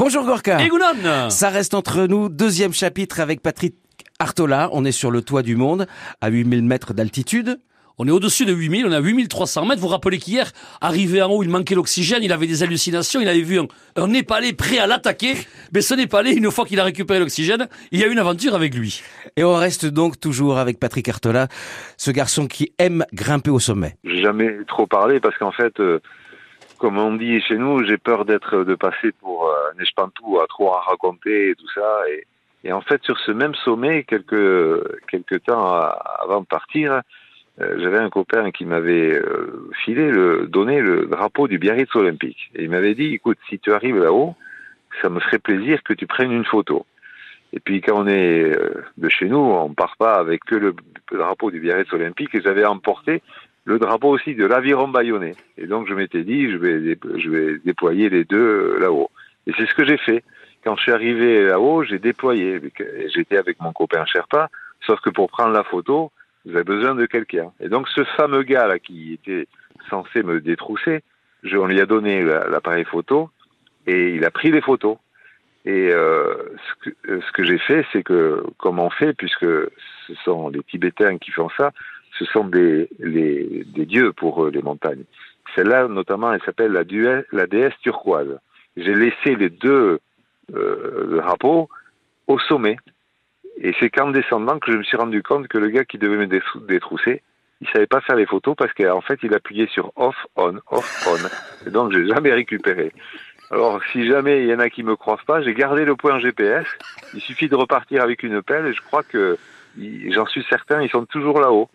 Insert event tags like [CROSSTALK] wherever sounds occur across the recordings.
Bonjour Gorka. Et Gounon Ça reste entre nous, deuxième chapitre avec Patrick Artola. On est sur le toit du monde, à 8000 mètres d'altitude. On est au-dessus de 8000, on est à 8300 mètres. Vous vous rappelez qu'hier, arrivé en haut, il manquait l'oxygène, il avait des hallucinations, il avait vu un, un Népalais prêt à l'attaquer. Mais ce Népalais, une fois qu'il a récupéré l'oxygène, il y a eu une aventure avec lui. Et on reste donc toujours avec Patrick Artola, ce garçon qui aime grimper au sommet. J'ai jamais trop parlé parce qu'en fait, euh, comme on dit chez nous, j'ai peur d'être de passer pour euh, un espantou à trop à raconter et tout ça. Et, en fait, sur ce même sommet, quelques quelques temps avant de partir, euh, j'avais un copain qui m'avait euh, filé le donné le drapeau du Biarritz Olympique. Et il m'avait dit, écoute, si tu arrives là-haut, ça me ferait plaisir que tu prennes une photo. Et puis quand on est euh, de chez nous, on part pas avec que le drapeau du Biarritz Olympique. Et j'avais emporté le drapeau aussi de l'aviron bayonnais. Et donc je m'étais dit, je vais, je vais déployer les deux euh, là-haut. Et c'est ce que j'ai fait. Quand je suis arrivé là-haut, j'ai déployé. J'étais avec mon copain Sherpa, sauf que pour prendre la photo, vous avez besoin de quelqu'un. Et donc ce fameux gars là qui était censé me détrousser, je, on lui a donné la- l'appareil photo et il a pris les photos. Et euh, ce que, euh, ce que j'ai fait, c'est que, comme on fait, puisque ce sont les Tibétains qui font ça, ce sont des, dieux pour eux, les montagnes. Celle-là, notamment, elle s'appelle la, déesse turquoise. J'ai laissé les deux euh, drapeaux au sommet. Et c'est qu'en descendant que je me suis rendu compte que le gars qui devait me détrou- détrousser, il savait pas faire les photos parce qu'en fait, il appuyait sur off, on, off, on. Et donc, j'ai jamais récupéré. Alors, si jamais il y en a qui me croisent pas, j'ai gardé le point GPS. Il suffit de repartir avec une pelle et je crois que, j'en suis certain, ils sont toujours là-haut.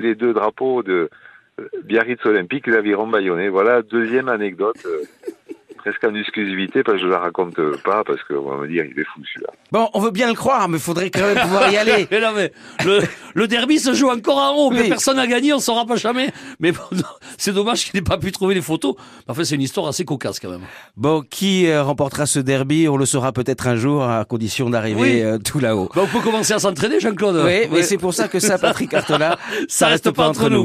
Les deux drapeaux de Biarritz Olympique et l'Aviron Bayonnais. Voilà, deuxième anecdote, euh, presque en exclusivité parce que je la raconte pas parce qu'on va me dire il est fou celui-là. Bon, on veut bien le croire, mais faudrait quand même pouvoir y aller. [LAUGHS] Mais non, mais le, le derby se joue encore en haut, mais Oui. personne n'a gagné, on saura pas jamais. Mais bon, c'est dommage qu'il n'ait pas pu trouver les photos. Enfin, c'est une histoire assez cocasse quand même. Bon, qui euh, remportera ce derby On le saura peut-être un jour, à condition d'arriver Oui. euh, tout là-haut. On peut commencer à s'entraîner, Jean-Claude. Oui, mais c'est pour ça que ça, Patrick Artola, [LAUGHS] Ça reste pas entre nous.